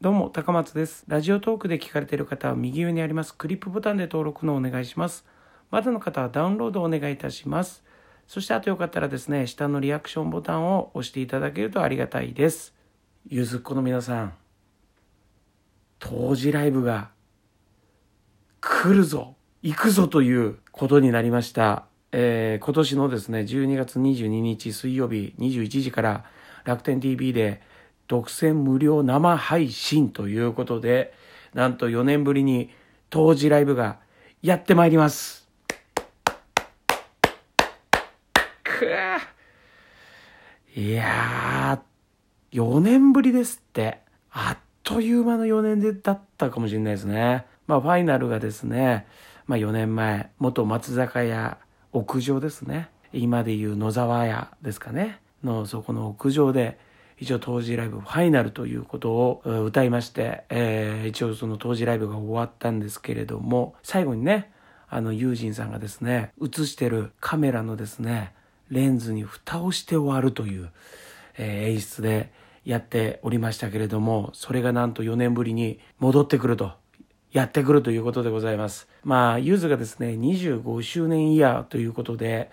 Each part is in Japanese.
どうも、高松です。ラジオトークで聞かれている方は右上にありますクリップボタンで登録のお願いします。まだの方はダウンロードをお願いいたします。そしてあとよかったらですね、下のリアクションボタンを押していただけるとありがたいです。ゆずっこの皆さん、当時ライブが来るぞ行くぞということになりました。えー今年のですね、12月22日水曜日21時から楽天 TV で独占無料生配信ということで、なんと4年ぶりに当時ライブがやってまいります。くぅいやー、4年ぶりですって。あっという間の4年でだったかもしれないですね。まあ、ファイナルがですね、まあ4年前、元松坂屋屋上ですね。今でいう野沢屋ですかね。の、そこの屋上で、一応当時ライブファイナルということを歌いまして、えー一応その当時ライブが終わったんですけれども、最後にね、あの、ユージンさんがですね、映してるカメラのですね、レンズに蓋をして終わるという、えー演出でやっておりましたけれども、それがなんと4年ぶりに戻ってくると、やってくるということでございます。まあ、ゆずがですね、25周年イヤーということで、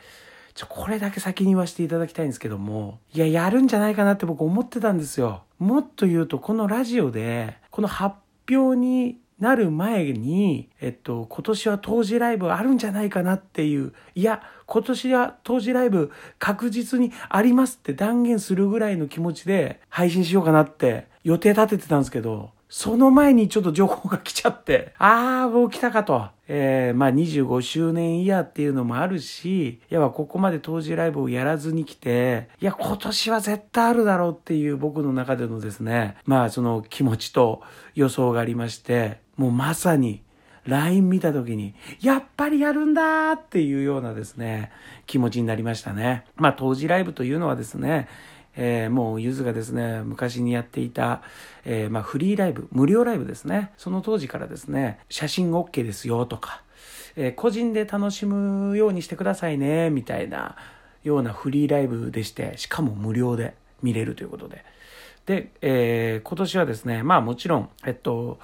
ちょ、これだけ先に言わせていただきたいんですけども、いや、やるんじゃないかなって僕思ってたんですよ。もっと言うと、このラジオで、この発表になる前に、えっと、今年は当時ライブあるんじゃないかなっていう、いや、今年は当時ライブ確実にありますって断言するぐらいの気持ちで配信しようかなって予定立ててたんですけど、その前にちょっと情報が来ちゃって、あー、もう来たかと。えー、まあ25周年イヤーっていうのもあるし、いや、ここまで当時ライブをやらずに来て、いや、今年は絶対あるだろうっていう僕の中でのですね、まあその気持ちと予想がありまして、もうまさに LINE 見た時に、やっぱりやるんだーっていうようなですね、気持ちになりましたね。まあ当時ライブというのはですね、えーもうゆずがですね、昔にやっていた、えーまあフリーライブ、無料ライブですね。その当時からですね、写真 OK ですよとか、えー個人で楽しむようにしてくださいね、みたいなようなフリーライブでして、しかも無料で見れるということで。で、えー今年はですね、まあもちろん、えっと、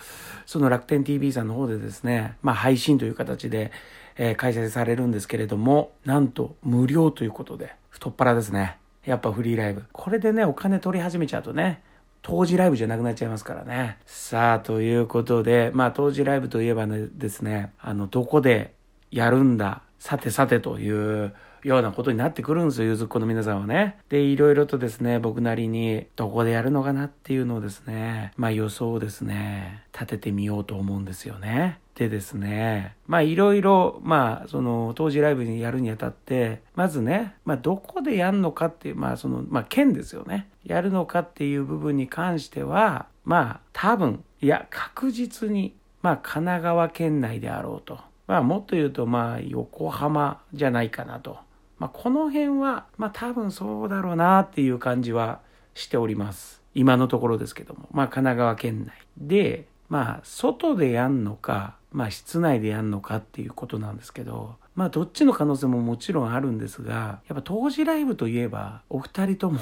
その楽天 TV さんの方でですね、まあ配信という形で、えー開催されるんですけれども、なんと無料ということで、太っ腹ですね。やっぱフリーライブ。これでね、お金取り始めちゃうとね、当時ライブじゃなくなっちゃいますからね。さあ、ということで、まあ当時ライブといえばねですね、あの、どこでやるんだ、さてさてというようなことになってくるんですよ、ゆずっこの皆さんはね。で、いろいろとですね、僕なりにどこでやるのかなっていうのをですね、まあ予想をですね、立ててみようと思うんですよね。でですね、まあいろいろ、まあその当時ライブにやるにあたって、まずね、まあどこでやるのかっていう、まあその、まあ県ですよね。やるのかっていう部分に関しては、まあ多分、いや確実に、まあ神奈川県内であろうと。まあもっと言うと、まあ横浜じゃないかなと。まあこの辺は、まあ多分そうだろうなっていう感じはしております。今のところですけども。まあ神奈川県内。で、まあ外でやんのか、まあ室内でやんのかっていうことなんですけど、まあどっちの可能性ももちろんあるんですが、やっぱ当時ライブといえば、お二人とも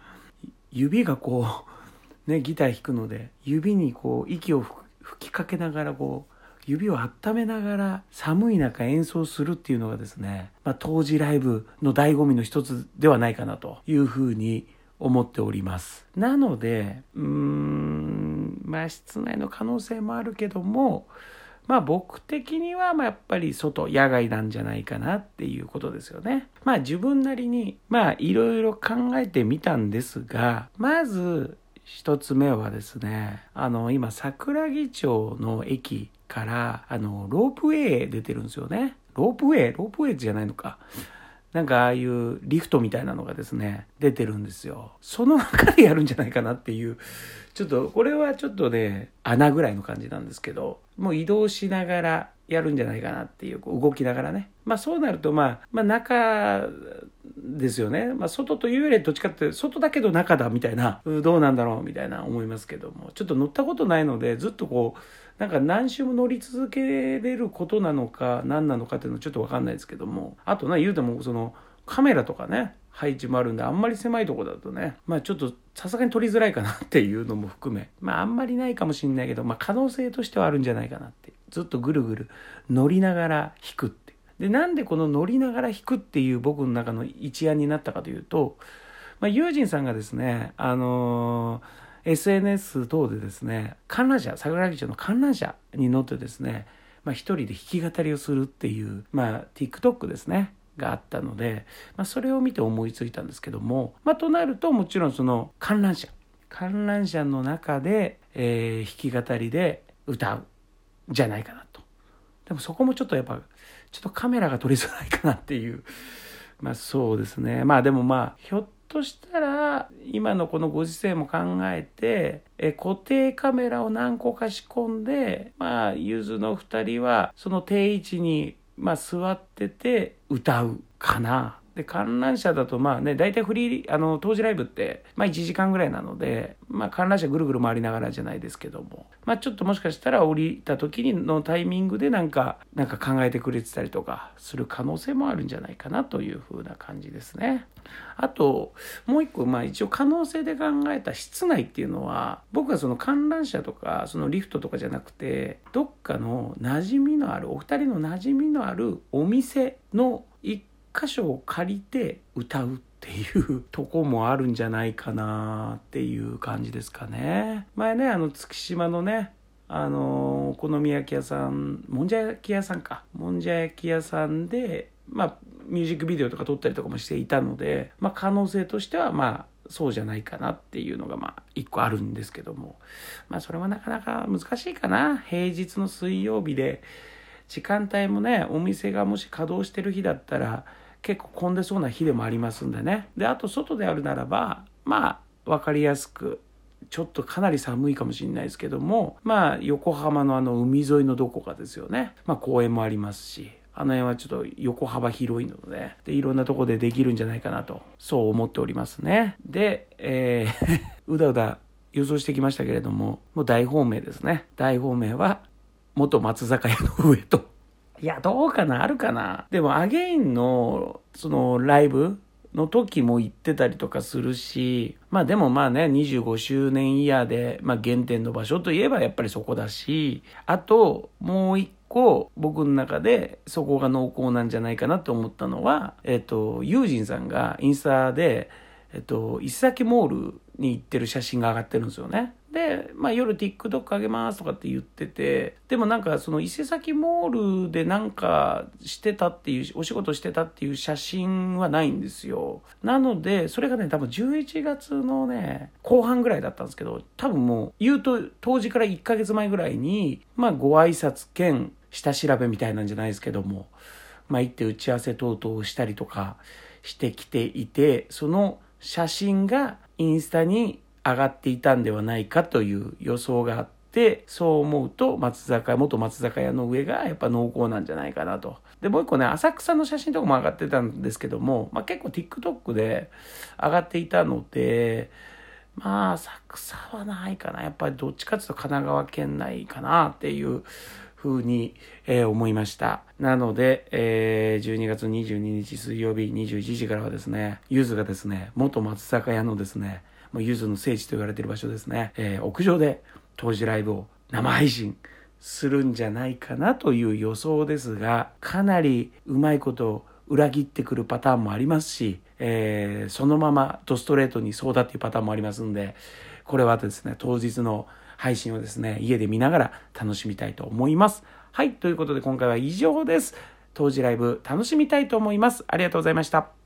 指がこう、ね、ギター弾くので、指にこう息を吹吹きかけながらこう、指を温めながら寒い中演奏するっていうのがですね、まあ当時ライブの醍醐味の一つではないかなというふうに思っております。なので、うーん、まあ室内の可能性もあるけども、まあ僕的にはまあやっぱり外、野外なんじゃないかなっていうことですよね。まあ自分なりに、まあいろいろ考えてみたんですが、まず一つ目はですね、あの今桜木町の駅から、あのロープウェイ出てるんですよね。ロープウェイ？ロープウェイじゃないのか。なんかああいうリフトみたいなのがですね、出てるんですよ。その中でやるんじゃないかなっていう、ちょっと、これはちょっとね、穴ぐらいの感じなんですけど、もう移動しながらやるんじゃないかなっていう、こう動きながらね。まあそうなると、まあ、まあ中ですよね。まあ外というよりどっちかって、外だけど中だみたいな、どうなんだろうみたいな思いますけども、ちょっと乗ったことないので、ずっとこう、なんか何周も乗り続けれることなのか何なのかっていうのちょっとわかんないですけども。あとね言うてもそのカメラとかね配置もあるんであんまり狭いとこだとねまあちょっとさすがに取りづらいかなっていうのも含めまああんまりないかもしれないけど、まあ、可能性としてはあるんじゃないかなってずっとぐるぐる乗りながら弾くってでなんでこの乗りながら弾くっていう僕の中の一案になったかというと、まあ、友人さんがですねあのー、SNS 等でですね観覧車桜木町の観覧車に乗ってですねまあ、一人で弾き語りをするっていう、まあ、TikTok ですねがあったので、まあ、それを見て思いついたんですけども、まあ、となるともちろんその観覧車観覧車の中で、えー、弾き語りで歌うじゃないかなと。でもそこもちょっとやっぱちょっとカメラが撮りづらいかなっていうまあそうですね。まあでもまあひょっとしたら今のこのご時世も考えてえ固定カメラを何個か仕込んでまあゆずの2人はその定位置にまあ、座ってて歌うかな。で、観覧車だとまあね、大体フリー、あの、当時ライブって、まあ1時間ぐらいなので、まあ観覧車ぐるぐる回りながらじゃないですけども、まあちょっともしかしたら降りた時にのタイミングでなんか、なんか考えてくれてたりとかする可能性もあるんじゃないかなというふうな感じですね。あと、もう一個、まあ一応可能性で考えた室内っていうのは、僕はその観覧車とか、そのリフトとかじゃなくて、どっかの馴染みのある、お二人の馴染みのあるお店の一箇所を借りて歌うっていうとこもあるんじゃないかなっていう感じですかね。前ね、あの月島のね、あのお好み焼き屋さん、もんじゃ焼き屋さんか。もんじゃ焼き屋さんで、まあ、ミュージックビデオとか撮ったりとかもしていたので、まあ、可能性としては、まあ、そうじゃないかなっていうのが、まあ、一個あるんですけども。まあ、それはなかなか難しいかな。平日の水曜日で、時間帯もね、お店がもし稼働してる日だったら、結構混んでそうな日でもありますんでね。で、あと外であるならば、まあ、わかりやすく、ちょっとかなり寒いかもしれないですけども、まあ、横浜のあの海沿いのどこかですよね。まあ、公園もありますし、あの辺はちょっと横幅広いので、で、いろんなとこでできるんじゃないかなと、そう思っておりますね。で、えー うだうだ予想してきましたけれども、もう大方面ですね。大方面は、元松坂屋の上と。いや、どうかな？あるかな？でも、アゲインの、その、ライブの時も行ってたりとかするし、まあでもまあね、25周年イヤーで、まあ原点の場所といえばやっぱりそこだし、あと、もう一個僕の中でそこが濃厚なんじゃないかなと思ったのは、えっと、ユージンさんがインスタで、えっと、伊崎モールに行ってる写真が上がってるんですよね。で、まあ、夜 TikTok あげますとかって言ってて、でもなんかその伊勢崎モールでなんかしてたっていう、お仕事してたっていう写真はないんですよ。なので、それがね、多分11月のね、後半ぐらいだったんですけど、多分もう言うと当時から1ヶ月前ぐらいに、まあご挨拶兼下調べみたいなんじゃないですけども、まあ行って打ち合わせ等々をしたりとかしてきていて、その写真がインスタに上がっていたんではないかという予想があって、そう思うと松坂屋、元松坂屋の上がやっぱ濃厚なんじゃないかなと。で、もう一個ね、浅草の写真とかも上がってたんですけども、まあ結構 TikTok で上がっていたので、まあ浅草はないかな。やっぱりどっちかっていうと神奈川県内かなっていう風に、えー、思いました。なので、えー、12月22日水曜日21時からはですね、ゆずがですね、元松坂屋のですね、もうゆずの聖地と言われている場所ですね、えー、屋上で当時ライブを生配信するんじゃないかなという予想ですが、かなりうまいことを裏切ってくるパターンもありますし、えー、そのままドストレートにそうだっていうパターンもありますんで、これはですね、当日の配信をですね、家で見ながら楽しみたいと思います。はい、ということで今回は以上です。当時ライブ楽しみたいと思います。ありがとうございました。